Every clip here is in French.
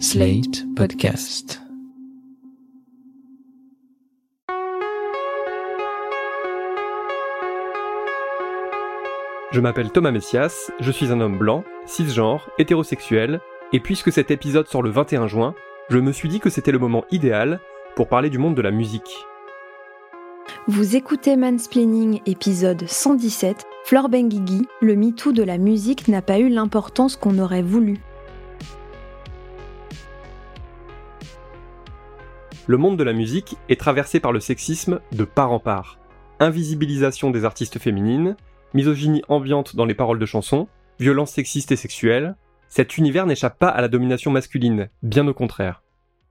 Slate Podcast. Je m'appelle Thomas Messias, je suis un homme blanc, cisgenre, hétérosexuel, et puisque cet épisode sort le 21 juin, je me suis dit que c'était le moment idéal pour parler du monde de la musique. Vous écoutez Mansplaining épisode 117. Flore Benguigui, le MeToo de la musique n'a pas eu l'importance qu'on aurait voulu. Le monde de la musique est traversé par le sexisme de part en part. Invisibilisation des artistes féminines, misogynie ambiante dans les paroles de chansons, violences sexistes et sexuelles, cet univers n'échappe pas à la domination masculine, bien au contraire.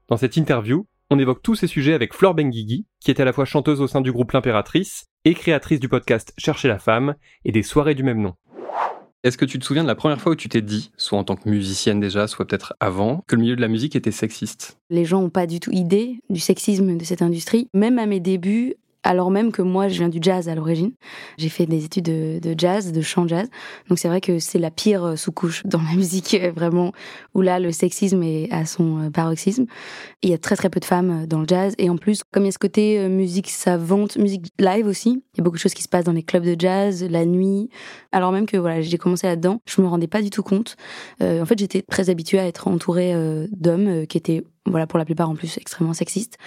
Dans cette interview, on évoque tous ces sujets avec Flore Benguigui, qui est à la fois chanteuse au sein du groupe L'Impératrice et créatrice du podcast Chercher la femme et des soirées du même nom. Est-ce que tu te souviens de la première fois où tu t'es dit, soit en tant que musicienne déjà, soit peut-être avant, que le milieu de la musique était sexiste? Les gens n'ont pas du tout idée du sexisme de cette industrie. Même à mes débuts, alors même que moi, je viens du jazz à l'origine. J'ai fait des études de, jazz, de chant jazz. Donc c'est vrai que c'est la pire euh, sous-couche dans la musique, euh, vraiment, où là, le sexisme est à son euh, paroxysme. Il y a très très peu de femmes dans le jazz. Et en plus, comme il y a ce côté musique savante, musique live aussi, il y a beaucoup de choses qui se passent dans les clubs de jazz, la nuit. Alors même que voilà, j'ai commencé là-dedans, je me rendais pas du tout compte. en fait, j'étais très habituée à être entourée d'hommes qui étaient voilà pour la plupart en plus extrêmement sexiste.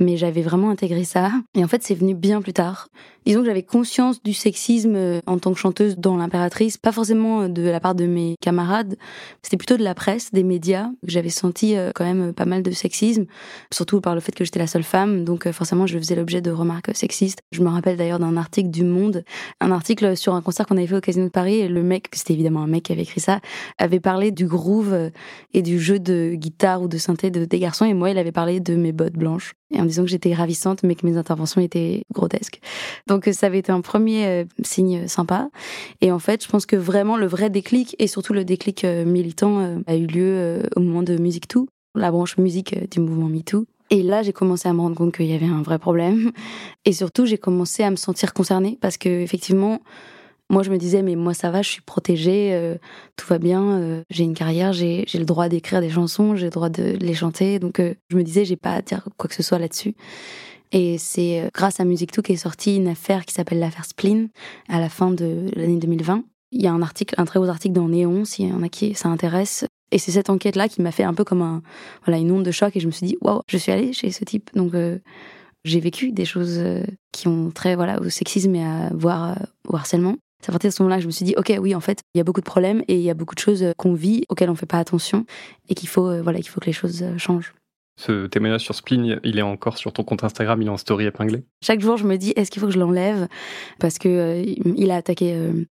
Mais j'avais vraiment intégré ça. Et en fait c'est venu bien plus tard. Disons que j'avais conscience du sexisme euh, en tant que chanteuse dans l'impératrice. Pas forcément euh, de la part de mes camarades. C'était plutôt de la presse des médias que j'avais senti euh, quand même pas mal de sexisme. Surtout par le fait que j'étais la seule femme. Donc forcément je faisais l'objet de remarques sexistes. Je me rappelle d'ailleurs d'un article du Monde. Un article sur un concert qu'on avait fait au Casino de Paris. Et le mec c'était évidemment un mec qui avait écrit ça avait parlé du groove et du jeu de guitare ou de synthé de dégâts et moi, il avait parlé de mes bottes blanches et en disant que j'étais ravissante, mais que mes interventions étaient grotesques. Donc ça avait été un premier euh, signe sympa. Et en fait, je pense que vraiment le vrai déclic et surtout le déclic euh, militant euh, a eu lieu au moment de Musique Tout, la branche musique du mouvement MeToo. Et là, j'ai commencé à me rendre compte qu'il y avait un vrai problème. Et surtout, j'ai commencé à me sentir concernée parce que effectivement, moi, je me disais, mais moi, ça va, je suis protégée, euh, tout va bien, euh, j'ai une carrière, j'ai le droit d'écrire des chansons, j'ai le droit de les chanter. Donc, euh, je me disais, j'ai pas à dire quoi que ce soit là-dessus. Et c'est grâce à Tout qu'est sortie une affaire qui s'appelle l'affaire Spleen à la fin de l'année 2020. Il y a un article, un très beau article dans Néon, s'il y en a qui ça intéresse. Et c'est cette enquête-là qui m'a fait un peu comme une onde de choc et je me suis dit, waouh, je suis allée chez ce type. Donc, j'ai vécu des choses qui ont très, voilà, au sexisme et à voir au harcèlement. C'est à partir de ce moment-là que je me suis dit, ok, oui, en fait, il y a beaucoup de problèmes et il y a beaucoup de choses euh, qu'on vit auxquelles on ne fait pas attention et qu'il faut, euh, voilà, qu'il faut que les choses euh, changent. Ce témoignage sur Spleen, il est encore sur ton compte Instagram, il est en story épinglé. Chaque jour, je me dis, est-ce qu'il faut que je l'enlève? Parce que il a attaqué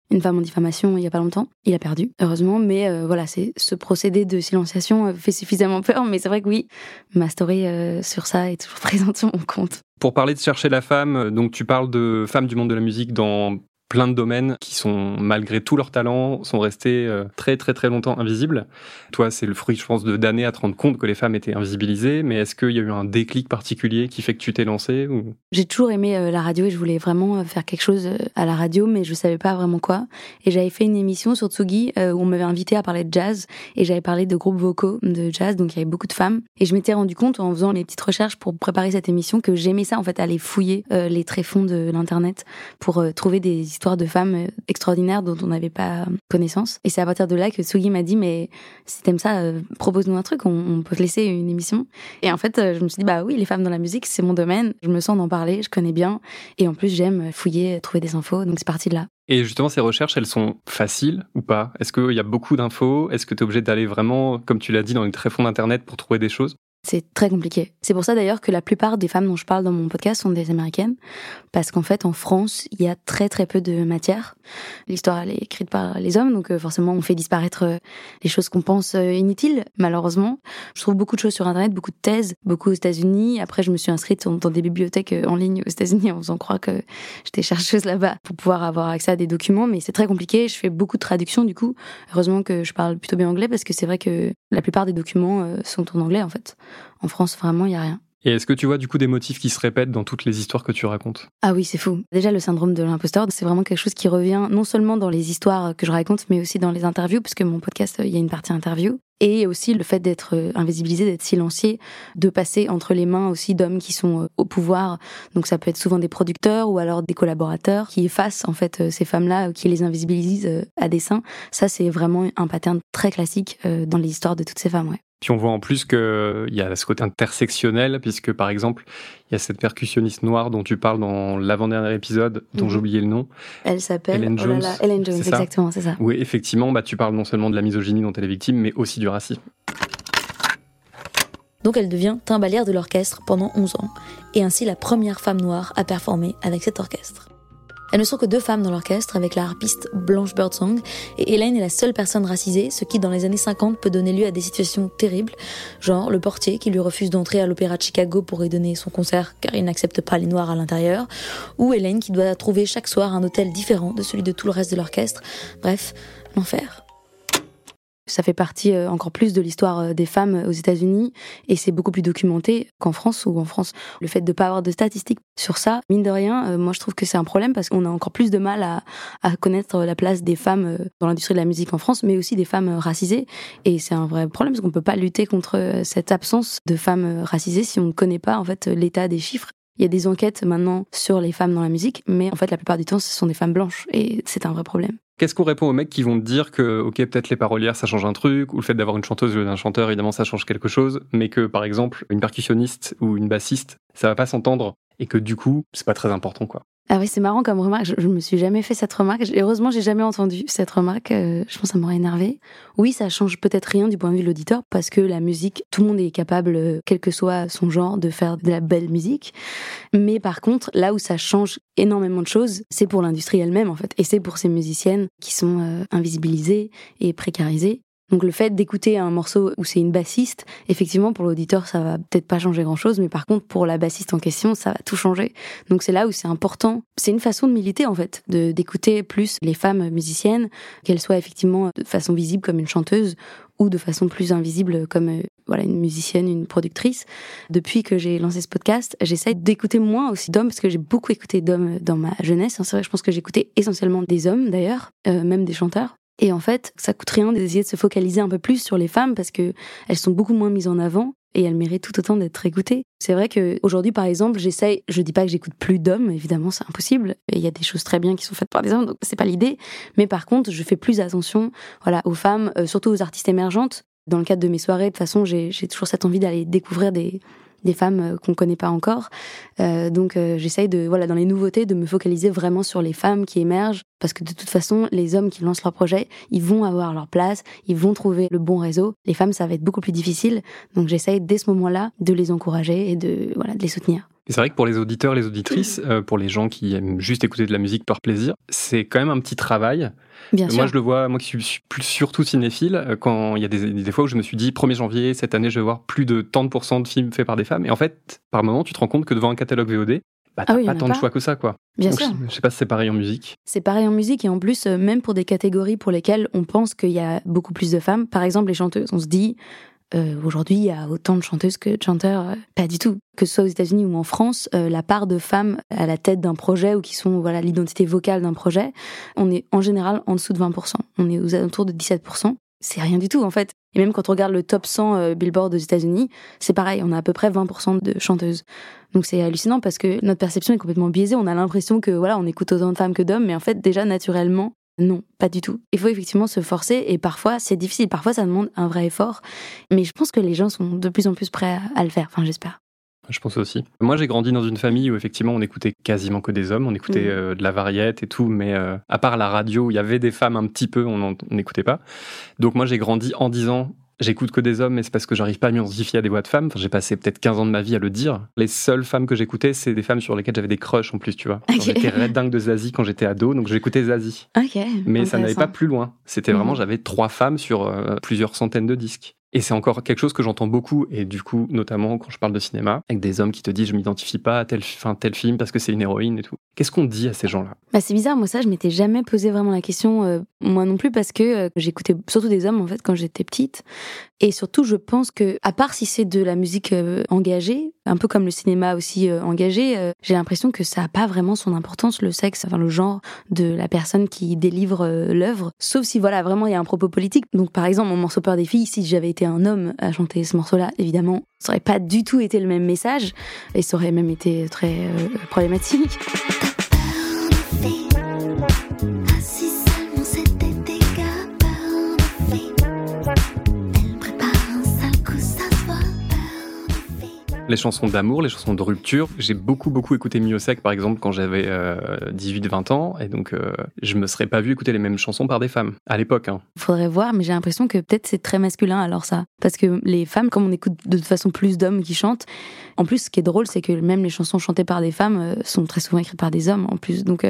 une femme en diffamation il y a pas longtemps. Il a perdu, heureusement, mais voilà, c'est ce procédé de silenciation fait suffisamment peur. Mais c'est vrai que oui, ma story sur ça est toujours présente sur mon compte. Pour parler de chercher la femme, donc tu parles de femmes du monde de la musique dans plein de domaines qui sont, malgré tout leur talent, sont restés euh, très très très longtemps invisibles. Toi, c'est le fruit, je pense, d'années à te rendre compte que les femmes étaient invisibilisées, mais est-ce qu'il y a eu un déclic particulier qui fait que tu t'es lancé ou... J'ai toujours aimé euh, la radio et je voulais vraiment euh, faire quelque chose à la radio, mais je savais pas vraiment quoi. Et j'avais fait une émission sur Tsugi où on m'avait invité à parler de jazz et j'avais parlé de groupes vocaux de jazz, donc il y avait beaucoup de femmes. Et je m'étais rendu compte en faisant les petites recherches pour préparer cette émission que j'aimais ça en fait, aller fouiller les tréfonds de l'internet pour trouver des histoire de femmes euh, extraordinaires dont on n'avait pas connaissance. Et c'est à partir de là que Sugi m'a dit, mais si t'aimes ça, euh, propose-nous un truc, on, peut te laisser une émission. Et en fait, euh, je me suis dit, bah oui, les femmes dans la musique, c'est mon domaine, je me sens d'en parler, je connais bien. Et en plus, j'aime fouiller, trouver des infos, donc c'est parti de là. Et justement, ces recherches, elles sont faciles ou pas? Est-ce qu'il y a beaucoup d'infos? Est-ce que tu es obligé d'aller vraiment, comme tu l'as dit, dans les tréfonds d'Internet pour trouver des choses? C'est très compliqué. C'est pour ça d'ailleurs que la plupart des femmes dont je parle dans mon podcast sont des américaines, parce qu'en fait en France il y a très très peu de matière. L'histoire elle est écrite par les hommes, donc euh, forcément on fait disparaître euh, les choses qu'on pense euh, inutiles, malheureusement. Je trouve beaucoup de choses sur internet, beaucoup de thèses, beaucoup aux États-Unis. Après je me suis inscrite dans des bibliothèques en ligne aux États-Unis en faisant croire que j'étais chercheuse là-bas pour pouvoir avoir accès à des documents, mais c'est très compliqué. Je fais beaucoup de traductions du coup. Heureusement que je parle plutôt bien anglais parce que c'est vrai que la plupart des documents sont en anglais en fait. En France, vraiment, il n'y a rien. Et est-ce que tu vois du coup des motifs qui se répètent dans toutes les histoires que tu racontes? Ah oui, c'est fou. Déjà, le syndrome de l'imposteur, c'est vraiment quelque chose qui revient non seulement dans les histoires que je raconte, mais aussi dans les interviews, puisque mon podcast, il y a une partie interview. et aussi le fait d'être euh, invisibilisé, d'être silencié, de passer entre les mains aussi d'hommes qui sont euh, au pouvoir. Donc ça peut être souvent des producteurs ou alors des collaborateurs qui effacent en fait euh, ces femmes-là, qui les invisibilisent à dessein. Ça c'est vraiment un pattern très classique dans les histoires de toutes ces femmes. Ouais. Puis on voit en plus qu'il y a ce côté intersectionnel, puisque par exemple, il y a cette percussionniste noire dont tu parles dans l'avant-dernier épisode, dont mhm. j'ai oublié le nom. Elle s'appelle Ellen oh Jones. Ellen Jones, exactement, c'est ça. Oui, effectivement, bah, tu parles non seulement de la misogynie dont elle est victime, mais aussi du racisme. Donc elle devient timbalière de l'orchestre pendant 11 ans, et ainsi la première femme noire à performer avec cet orchestre. Elles ne sont que deux femmes dans l'orchestre avec la harpiste Blanche Birdsong et Hélène est la seule personne racisée, ce qui dans les années 50 peut donner lieu à des situations terribles, genre le portier qui lui refuse d'entrer à l'opéra de Chicago pour y donner son concert car il n'accepte pas les noirs à l'intérieur, ou Hélène qui doit trouver chaque soir un hôtel différent de celui de tout le reste de l'orchestre. Bref, l'enfer. Ça fait partie euh, encore plus de l'histoire euh, des femmes aux États-Unis et c'est beaucoup plus documenté qu'en France ou en France. Le fait de ne pas avoir de statistiques sur ça, mine de rien, euh, moi je trouve que c'est un problème parce qu'on a encore plus de mal à, à connaître la place des femmes dans l'industrie de la musique en France, mais aussi des femmes racisées. Et c'est un vrai problème parce qu'on peut pas lutter contre cette absence de femmes racisées si on ne connaît pas en fait l'état des chiffres. Il y a des enquêtes maintenant sur les femmes dans la musique, mais en fait la plupart du temps ce sont des femmes blanches et c'est un vrai problème. Qu'est-ce qu'on répond aux mecs qui vont te dire que, ok, peut-être les parolières, ça change un truc, ou le fait d'avoir une chanteuse ou un chanteur, évidemment, ça change quelque chose, mais que, par exemple, une percussionniste ou une bassiste, ça va pas s'entendre, et que du coup, c'est pas très important, quoi. Ah oui, c'est marrant comme remarque. Je, je, me suis jamais fait cette remarque. Heureusement, j'ai jamais entendu cette remarque. Euh, je pense que ça m'aurait énervé. Oui, ça change peut-être rien du point de vue de l'auditeur parce que la musique, tout le monde est capable, euh, quel que soit son genre, de faire de la belle musique. Mais par contre, là où ça change énormément de choses, c'est pour l'industrie elle-même en fait, et c'est pour ces musiciennes qui sont euh, invisibilisées et précarisées. Donc le fait d'écouter un morceau où c'est une bassiste, effectivement pour l'auditeur ça va peut-être pas changer grand-chose, mais par contre pour la bassiste en question ça va tout changer. Donc c'est là où c'est important. C'est une façon de militer en fait, de d'écouter plus les femmes musiciennes, qu'elles soient effectivement de façon visible comme une chanteuse ou de façon plus invisible comme euh, voilà une musicienne, une productrice. Depuis que j'ai lancé ce podcast, j'essaie d'écouter moins aussi d'hommes parce que j'ai beaucoup écouté d'hommes dans ma jeunesse. C'est vrai, je pense que j'écoutais essentiellement des hommes d'ailleurs, euh, même des chanteurs. Et en fait, ça coûte rien d'essayer de se focaliser un peu plus sur les femmes parce que elles sont beaucoup moins mises en avant et elles méritent tout autant d'être écoutées. C'est vrai que aujourd'hui, par exemple, j'essaye, je dis pas que j'écoute plus d'hommes, évidemment, c'est impossible. Il y a des choses très bien qui sont faites par des hommes, donc c'est pas l'idée. Mais par contre, je fais plus attention, voilà, aux femmes, euh, surtout aux artistes émergentes. Dans le cadre de mes soirées, de toute façon, j'ai toujours cette envie d'aller découvrir des, des femmes euh, qu'on connaît pas encore. Euh, donc euh, j'essaye de voilà dans les nouveautés de me focaliser vraiment sur les femmes qui émergent parce que de toute façon les hommes qui lancent leur projet ils vont avoir leur place, ils vont trouver le bon réseau. Les femmes ça va être beaucoup plus difficile donc j'essaye dès ce moment-là de les encourager et de voilà de les soutenir. C'est vrai que pour les auditeurs, les auditrices, pour les gens qui aiment juste écouter de la musique par plaisir, c'est quand même un petit travail moi, je le vois, moi qui suis plus surtout cinéphile, euh, quand il y a des, des, fois où je me suis dit, 1er janvier, cette année, je vais voir plus de tant de pourcents de films faits par des femmes. Et en fait, par moment, tu te rends compte que devant un catalogue VOD, bah, t'as ah pas tant de choix que ça, quoi. Bien sûr. Je, sais pas si c'est pareil en musique. C'est pareil en musique et en plus, euh, même pour des catégories pour lesquelles on pense qu'il y a beaucoup plus de femmes, par exemple les chanteuses, on se dit, euh, aujourd'hui, il y a autant de chanteuses que de chanteurs. Euh, pas du tout. Que ce soit aux États-Unis ou en France, euh, la part de femmes à la tête d'un projet ou qui sont voilà l'identité vocale d'un projet, on est en général en dessous de 20%. On est aux alentours de 17%. C'est rien du tout en fait. Et même quand on regarde le top 100 Billboard aux États-Unis, c'est pareil, on a à peu près 20% de chanteuses. Donc c'est hallucinant parce que notre perception est complètement biaisée. On a l'impression que voilà, on écoute autant de femmes que d'hommes, mais en fait déjà naturellement, non, pas du tout. Il faut effectivement se forcer et parfois c'est difficile, parfois ça demande un vrai effort. Mais je pense que les gens sont de plus en plus prêts à, le faire, enfin j'espère. Je pense aussi. Moi, j'ai grandi dans une famille où effectivement on écoutait quasiment que des hommes, on écoutait mmh. euh, de la variette et tout, mais euh, à part la radio, il y avait des femmes un petit peu, on n'écoutait pas. Donc moi, j'ai grandi en disant J'écoute que des hommes, mais c'est parce que j'arrive pas à m'identifier à des voix de femmes. j'ai passé peut-être 15 ans de ma vie à le dire. Les seules femmes que j'écoutais, c'est des femmes sur lesquelles j'avais des crushs en plus, tu vois. J'étais red dingue de Zazie quand j'étais ado, donc j'écoutais Zazie. Mais ça n'allait pas plus loin. C'était vraiment, mhm. j'avais trois femmes sur euh, plusieurs centaines de disques. Et c'est encore quelque chose que j'entends beaucoup, et du coup, notamment quand je parle de cinéma, avec des hommes qui te disent je m'identifie pas à tel, fin, tel film parce que c'est une héroïne et tout. Qu'est-ce qu'on dit à ces gens-là? Bah, C'est bizarre, moi ça, je m'étais jamais posé vraiment la question, euh, moi non plus, parce que euh, j'écoutais surtout des hommes en fait quand j'étais petite. Et surtout, je pense que, à part si c'est de la musique euh, engagée, un peu comme le cinéma aussi euh, engagé, j'ai l'impression que ça a pas vraiment son importance le sexe, enfin le genre de la personne qui délivre l'œuvre, sauf si voilà vraiment il y a un propos politique. Donc par exemple mon morceau Peur des filles, si j'avais été un homme à chanter ce morceau-là, évidemment, ça aurait pas du tout été le même message et ça aurait même été très problématique. Les chansons d'amour, les chansons de rupture. J'ai beaucoup, beaucoup écouté Miosek, par exemple, quand j'avais 18-20 euh, ans. Et donc, euh, je me serais pas vu écouter les mêmes chansons par des femmes, à l'époque. Hein. Faudrait voir, mais j'ai l'impression que peut-être c'est très masculin, alors ça. Parce que les femmes, comme on écoute de toute façon plus d'hommes qui chantent, en plus, ce qui est drôle, c'est que même les chansons chantées par des femmes euh, sont très souvent écrites par des hommes, en plus. Donc,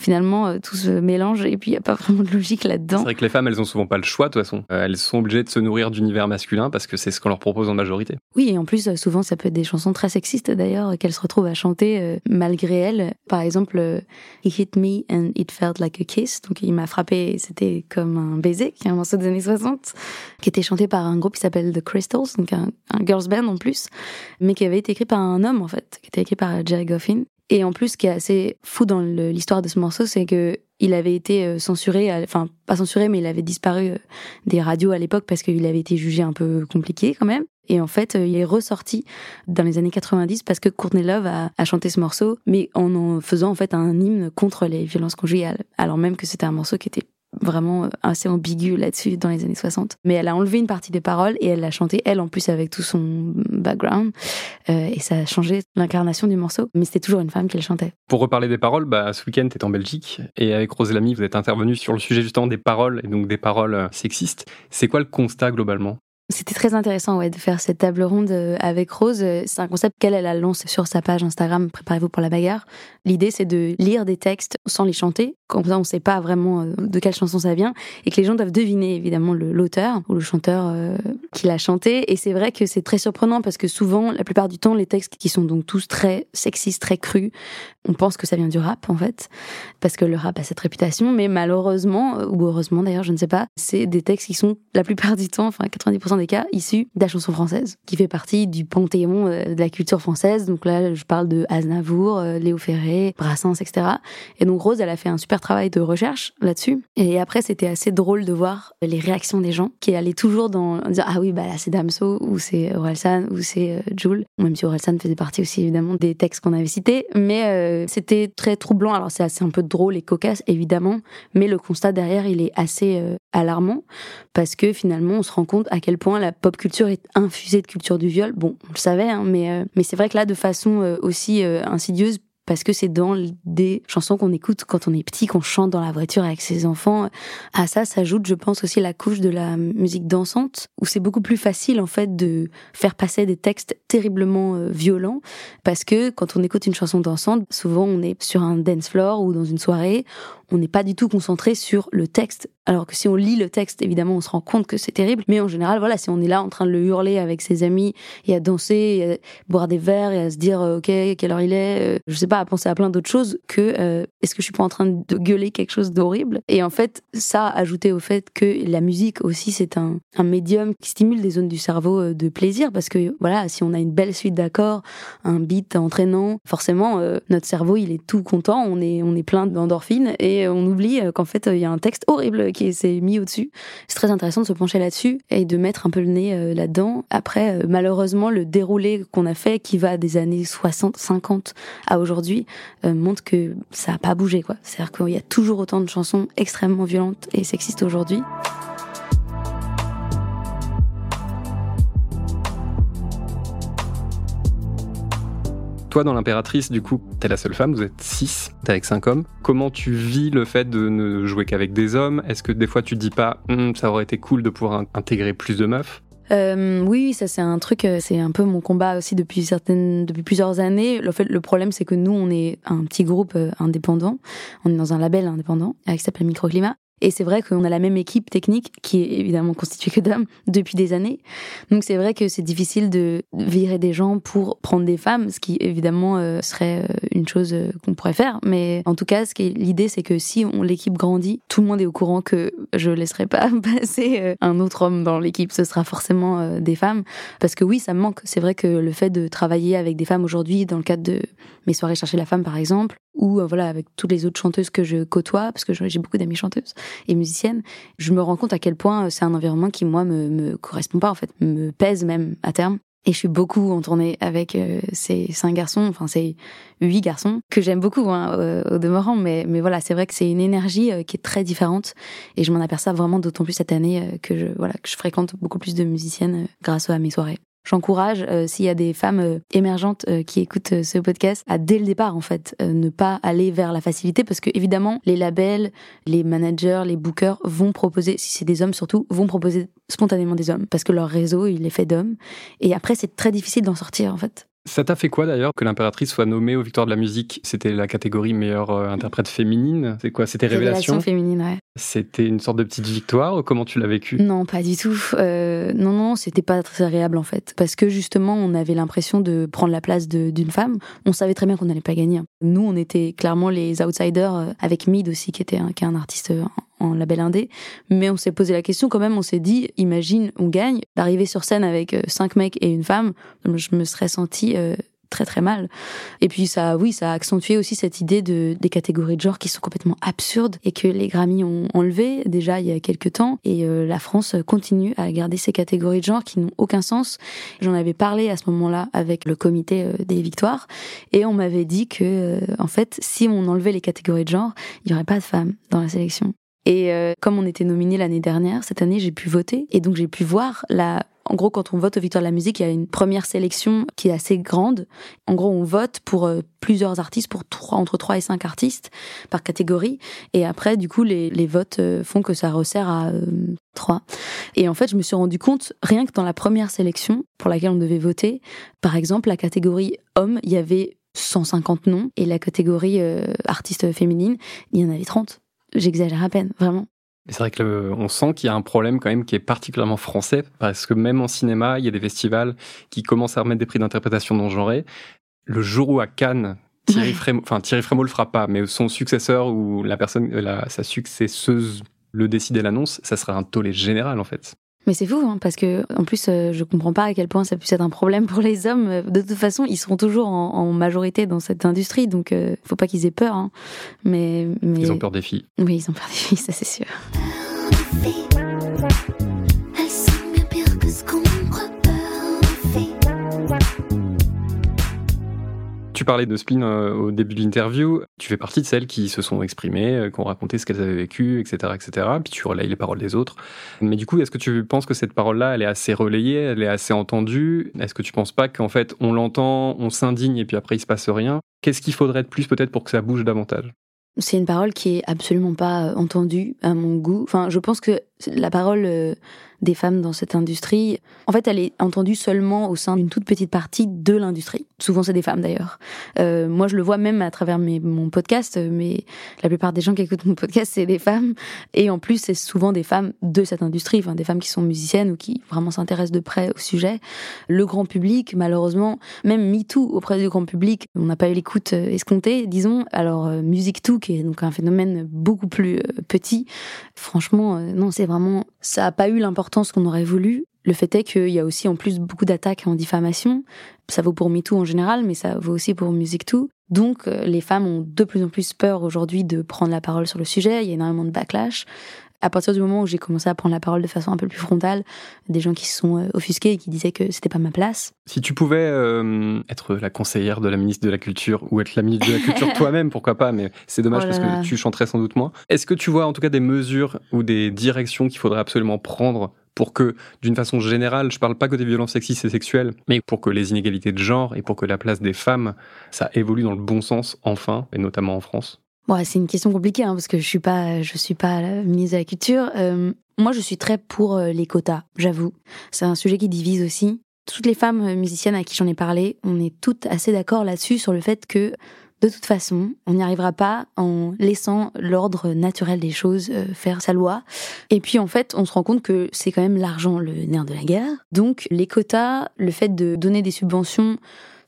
finalement euh, tout se mélange et puis il n'y a pas vraiment de logique là-dedans. C'est vrai que les femmes, elles ont souvent pas le choix de toute façon. Euh, elles sont obligées de se nourrir d'univers masculin parce que c'est ce qu'on leur propose en majorité. Oui, et en plus, euh, souvent, ça peut être des chansons très sexistes d'ailleurs qu'elles se retrouvent à chanter malgré elles. Par exemple, He hit me and it felt like a kiss. Donc il m'a frappé, c'était comme un baiser, qui est un morceau des années 60, qui était chanté par un groupe qui s'appelle The Crystals, donc un, un girls band en plus, mais qui avait été écrit par un homme en fait, qui était écrit par Jerry Goffin. Et en plus, ce qui est assez fou dans l'histoire de ce morceau, c'est que il avait été euh, censuré, enfin pas censuré, mais il avait disparu euh, des radios à l'époque parce qu'il avait été jugé un peu compliqué quand même. Et en fait, euh, il est ressorti dans les années 90 parce que Courtney Love a, a, chanté ce morceau, mais en en faisant en fait un hymne contre les violences conjugales, alors même que c'était un morceau qui était vraiment euh, assez ambigu là-dessus dans les années 60. Mais elle a enlevé une partie des paroles et elle l'a chanté, elle en plus avec tout son background. Euh, et ça a changé l'incarnation du morceau. Mais c'était toujours une femme qui le chantait. Pour reparler des paroles, bah, ce week-end, tu en Belgique et avec Rose Lamy, vous êtes intervenu sur le sujet justement des paroles et donc des paroles euh, sexistes. C'est quoi le constat globalement? C'était très intéressant ouais, de faire cette table ronde avec Rose. C'est un concept qu'elle elle a lancé sur sa page Instagram Préparez-vous pour la bagarre. L'idée c'est de lire des textes sans les chanter comme ça on ne sait pas vraiment euh, de quelle chanson ça vient et que les gens doivent deviner évidemment l'auteur ou le chanteur euh, qui l'a chanté et c'est vrai que c'est très surprenant parce que souvent la plupart du temps les textes qui sont donc tous très sexistes très crus on pense que ça vient du rap en fait parce que le rap a cette réputation mais malheureusement euh, ou heureusement d'ailleurs je ne sais pas c'est des textes qui sont la plupart du temps enfin 90% des cas issus de la chanson française qui fait partie du panthéon de la culture française donc là je parle de Aznavour Léo Ferré Brassens etc et donc Rose elle a fait un super travail de recherche là-dessus. Et après, c'était assez drôle de voir les réactions des gens qui allaient toujours dans dire ah oui bah là c'est Damso ou c'est Orelsan ou c'est euh, Jules. Même si Orelsan faisait partie aussi évidemment des textes qu'on avait cités, mais euh, c'était très troublant. Alors c'est assez un peu drôle et cocasse évidemment, mais le constat derrière il est assez euh, alarmant parce que finalement on se rend compte à quel point la pop culture est infusée de culture du viol. Bon, on le savait, hein, mais mais c'est vrai que là de façon aussi insidieuse parce que c'est dans des chansons qu'on écoute quand on est petit, qu'on chante dans la voiture avec ses enfants. À ça s'ajoute, je pense aussi, la couche de la musique dansante, où c'est beaucoup plus facile en fait de faire passer des textes terriblement euh, violents, parce que quand on écoute une chanson dansante, souvent on est sur un dance floor ou dans une soirée, on n'est pas du tout concentré sur le texte. Alors que si on lit le texte, évidemment, on se rend compte que c'est terrible. Mais en général, voilà, si on est là en train de le hurler avec ses amis et à danser, à boire des verres et à se dire, euh, ok, quelle heure il est, euh, je sais pas, à penser à plein d'autres choses que euh, est-ce que je suis pas en train de gueuler quelque chose d'horrible? Et en fait, ça ajouté au fait que la musique aussi, c'est un, médium qui stimule des zones du cerveau de plaisir. Parce que voilà, si on a une belle suite d'accords, un beat entraînant, forcément, notre cerveau, il est tout content, on est, on est plein d'endorphines et on oublie euh, qu'en fait il y a un texte horrible qui s'est mis au-dessus. C'est très intéressant de se pencher là-dessus et de mettre un peu le nez euh, là-dedans. Après, euh, malheureusement, le déroulé qu'on a fait, qui va des années 60, 50 à aujourd'hui, montre que ça n'a pas bougé. C'est-à-dire qu'il y a toujours autant de chansons extrêmement violentes et sexistes aujourd'hui. Toi, dans l'impératrice, du coup, t'es la seule femme, vous êtes six, t'es avec cinq hommes. Comment tu vis le fait de ne jouer qu'avec des hommes? Est-ce que des fois tu dis pas, hum, ça aurait été cool de pouvoir intégrer plus de meufs? Euh, oui, ça c'est un truc, euh, c'est un peu mon combat aussi depuis certaines, depuis plusieurs années. Le fait, le problème c'est que nous on est un petit groupe euh, indépendant, on est dans un label indépendant qui s'appelle Microclimat Et c'est vrai qu'on a la même équipe technique qui est évidemment constituée que d'hommes depuis des années. Donc c'est vrai que c'est difficile de virer des gens pour prendre des femmes, ce qui évidemment euh, serait euh, une chose euh, qu'on pourrait faire. Mais en tout cas, l'idée, c'est que si l'équipe grandit, tout le monde est au courant que je laisserai pas passer un autre homme dans l'équipe. Ce sera forcément des femmes, parce que oui, ça me manque. C'est vrai que le fait de travailler avec des femmes aujourd'hui, dans le cadre de mes soirées chercher la femme, par exemple, ou voilà avec toutes les autres chanteuses que je côtoie, parce que j'ai beaucoup d'amis chanteuses et musiciennes, je me rends compte à quel point c'est un environnement qui moi me, me correspond pas en fait, me pèse même à terme. Et je suis beaucoup en tournée avec euh, ces cinq garçons, enfin ces huit garçons que j'aime beaucoup hein, au, demeurant, mais voilà, c'est vrai que c'est une énergie euh, qui est très différente et je m'en aperçois vraiment d'autant plus cette année euh, que je voilà que je fréquente beaucoup plus de musiciennes grâce à mes soirées. J'encourage, euh, s'il y a des femmes euh, émergentes euh, qui écoutent ce podcast, à dès le départ, en fait, ne pas aller vers la facilité parce que, évidemment, les labels, les managers, les bookers vont proposer, si c'est des hommes surtout, vont proposer spontanément des hommes parce que leur réseau, il est fait d'hommes. Et après, c'est très difficile d'en sortir, en fait. Ça t'a fait quoi d'ailleurs que l'impératrice soit nommée aux Victoires de la musique? C'était la catégorie meilleure euh, interprète féminine? C'est quoi? C'était Révélation, Révélation? féminine, ouais. C'était une sorte de petite victoire Comment tu l'as vécu Non, pas du tout. Euh, non, non, c'était pas très agréable en fait. Parce que justement, on avait l'impression de prendre la place d'une femme. On savait très bien qu'on n'allait pas gagner. Nous, on était clairement les outsiders, euh, avec Mid aussi, qui était un, qui est un artiste en label indé. Mais on s'est posé la question quand même, on s'est dit, imagine, on gagne, d'arriver sur scène avec euh, cinq mecs et une femme, je me serais senti euh, très très mal. Et puis ça, oui, ça a accentué aussi cette idée de des catégories de genre qui sont complètement absurdes et que les Grammy ont enlevé déjà il y a quelques temps. Et euh, la France continue à garder ces catégories de genre qui n'ont aucun sens. J'en avais parlé à ce moment-là avec le comité des victoires et on m'avait dit que en fait, si on enlevait les catégories de genre, il y aurait pas de femmes dans la sélection. Et euh, comme on était nominé l'année dernière, cette année j'ai pu voter et donc j'ai pu voir la en gros, quand on vote aux Victoires de la musique, il y a une première sélection qui est assez grande. En gros, on vote pour euh, plusieurs artistes, pour trois, entre 3 et 5 artistes par catégorie. Et après, du coup, les, les votes euh, font que ça resserre à 3. Et en fait, je me suis rendu compte, rien que dans la première sélection pour laquelle on devait voter, par exemple, la catégorie homme, il y avait 150 noms. Et la catégorie artiste féminine, il y en avait 30. J'exagère à peine, vraiment. C'est vrai que on sent qu'il y a un problème quand même qui est particulièrement français, parce que même en cinéma, il y a des festivals qui commencent à remettre des prix d'interprétation non genrés. Le jour où à Cannes, Thierry, Frémaux, enfin Thierry Frémaux le fera pas, mais son successeur ou la personne, la, sa successeuse le décide et l'annonce, ça sera un tollé général en fait. Mais c'est fou, hein, parce que en plus, euh, je comprends pas à quel point ça puisse être un problème pour les hommes. De toute façon, ils seront toujours en, majorité dans cette industrie, donc euh, faut pas qu'ils aient peur. Hein. Mais, mais, ils ont peur des filles. Oui, ils ont peur des filles, ça c'est sûr. Tu parlais de spleen euh, au début de l'interview. Tu fais partie de celles qui se sont exprimées, euh, qui ont raconté ce qu'elles avaient vécu, etc., etc. Puis tu relayes les paroles des autres. Mais du coup, est-ce que tu penses que cette parole-là, elle est assez relayée, elle est assez entendue? Est-ce que tu penses pas qu'en fait, on l'entend, on s'indigne et puis après il se passe rien? Qu'est-ce qu'il faudrait de plus peut-être pour que ça bouge davantage? C'est une parole qui est absolument pas euh, entendue à mon goût. Enfin, je pense que la parole des femmes dans cette industrie, en fait, elle est entendue seulement au sein d'une toute petite partie de l'industrie. Souvent, c'est des femmes d'ailleurs. Euh, moi, je le vois même à travers mon podcast, mais la plupart des gens qui écoutent mon podcast, c'est des femmes. Et en plus, c'est souvent des femmes de cette industrie, enfin, des femmes qui sont musiciennes ou qui vraiment s'intéressent de près au sujet. Le grand public, malheureusement, même MeToo auprès du grand public, on n'a pas eu l'écoute euh, escomptée, disons. Alors, euh, Music Too, qui est donc un phénomène beaucoup plus euh, petit, franchement, non, c'est vraiment, ça a pas eu l'importance ce qu'on aurait voulu. Le fait est qu'il y a aussi en plus beaucoup d'attaques en diffamation. Ça vaut pour MeToo en général, mais ça vaut aussi pour Music Too. Donc euh, les femmes ont de plus en plus peur aujourd'hui de prendre la parole sur le sujet. Il y a énormément de backlash. À partir du moment où j'ai commencé à prendre la parole de façon un peu plus frontale, des gens qui se sont euh, offusqués et qui disaient que c'était pas ma place. Si tu pouvais euh, être la conseillère de la ministre de la Culture ou être la ministre de la Culture toi-même, pourquoi pas, mais c'est dommage oh parce que tu chanterais sans doute moins. Est-ce que tu vois en tout cas des mesures ou des directions qu'il faudrait absolument prendre pour que, d'une façon générale, je parle pas que des violences sexistes et sexuelles, mais pour que les inégalités de genre et pour que la place des femmes, ça évolue dans le bon sens, enfin, et notamment en France? Ouais, c'est une question compliquée hein, parce que je suis pas, je suis pas la ministre de la culture. Euh, moi, je suis très pour euh, les quotas, j'avoue. C'est un sujet qui divise aussi. Toutes les femmes musiciennes à qui j'en ai parlé, on est toutes assez d'accord là-dessus sur le fait que De toute façon, on n'y arrivera pas en laissant l'ordre naturel des choses euh, faire sa loi. Et puis en fait, on se rend compte que c'est quand même l'argent le nerf de la guerre. Donc les quotas, le fait de donner des subventions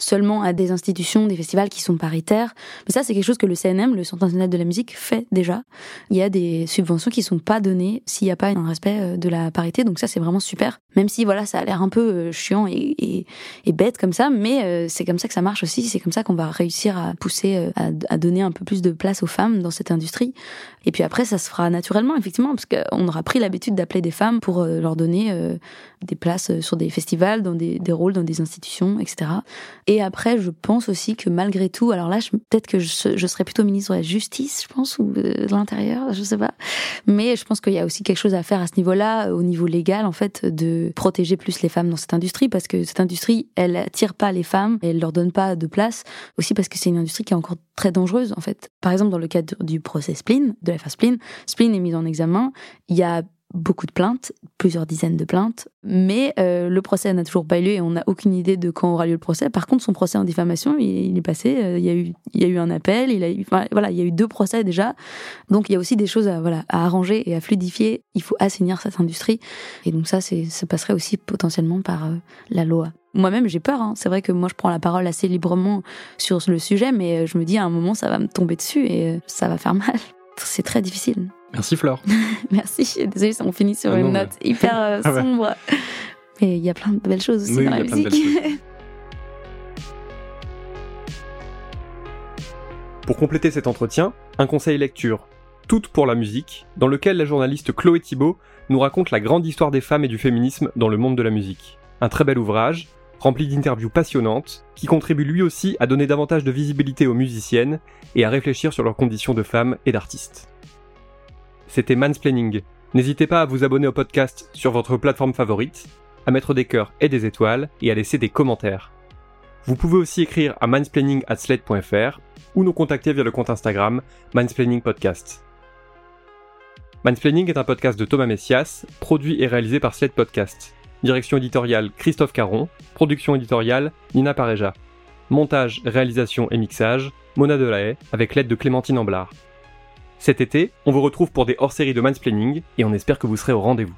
seulement à des institutions, des festivals qui sont paritaires. Mais ça, c'est quelque chose que le CNM, le Centre national de la musique, fait déjà. Il y a des subventions qui sont pas données s'il n'y a pas un respect euh, de la parité. Donc ça, c'est vraiment super. Même si voilà, ça a l'air un peu euh, chiant et, et, bête comme ça, mais euh, c'est comme ça que ça marche aussi. C'est comme ça qu'on va réussir à pousser, à, à, donner un peu plus de place aux femmes dans cette industrie. Et puis après, ça se fera naturellement, effectivement, parce qu'on aura pris l'habitude d'appeler des femmes pour leur donner des places sur des festivals, dans des, des rôles dans des institutions, etc. Et après, je pense aussi que malgré tout, alors là, peut-être que je, je, serais plutôt ministre de la Justice, je pense, ou de l'Intérieur, je sais pas. Mais je pense qu'il y a aussi quelque chose à faire à ce niveau-là, au niveau légal, en fait, de protéger plus les femmes dans cette industrie, parce que cette industrie, elle attire pas les femmes, elle leur donne pas de place, aussi parce que c'est une industrie qui est encore très dangereuse, en fait. Par exemple, dans le cadre du procès Spleen, de la Spleen, Spleen est mise en examen, il y a beaucoup de plaintes, plusieurs dizaines de plaintes, mais euh, le procès n'a toujours pas eu lieu et on n'a aucune idée de quand aura lieu le procès. Par contre, son procès en diffamation, il, est passé. Euh, il y a eu, il y a eu un appel. Il a voilà, il y a eu deux procès déjà. Donc il y a aussi des choses à, voilà, à arranger et à fluidifier. Il faut assainir cette industrie. Et donc ça, ça passerait aussi potentiellement par euh, la loi. Moi-même, j'ai peur. Hein. C'est vrai que moi, je prends la parole assez librement sur le sujet, mais je me dis à un moment, ça va me tomber dessus et ça va faire mal. C'est très difficile. Merci Flore. Merci. Désolée, on finit sur ah une note hyper euh, ah sombre. Mais il y a plein de belles choses aussi dans la musique. pour compléter cet entretien, un conseil lecture, Toutes pour la musique, dans lequel la journaliste Chloé Thibault nous raconte la grande histoire des femmes et du féminisme dans le monde de la musique. Un très bel ouvrage, rempli d'interviews passionnantes, qui contribue lui aussi à donner davantage de visibilité aux musiciennes et à réfléchir sur leurs conditions de femmes et d'artistes c'était Mansplaining. N'hésitez pas à vous abonner au podcast sur votre plateforme favorite, à mettre des cœurs et des étoiles et à laisser des commentaires. Vous pouvez aussi écrire à mansplaining@slate.fr ou nous contacter via le compte Instagram Mansplaining Podcast. Mansplaining est un podcast de Thomas Messias, produit et réalisé par Slate Podcast. Direction éditoriale Christophe Caron, production éditoriale Nina Pareja. Montage, réalisation et mixage Mona Delahaye avec l'aide de Clémentine Amblard. Cet été, on vous retrouve pour des hors-séries de mansplaining et on espère que vous serez au rendez-vous.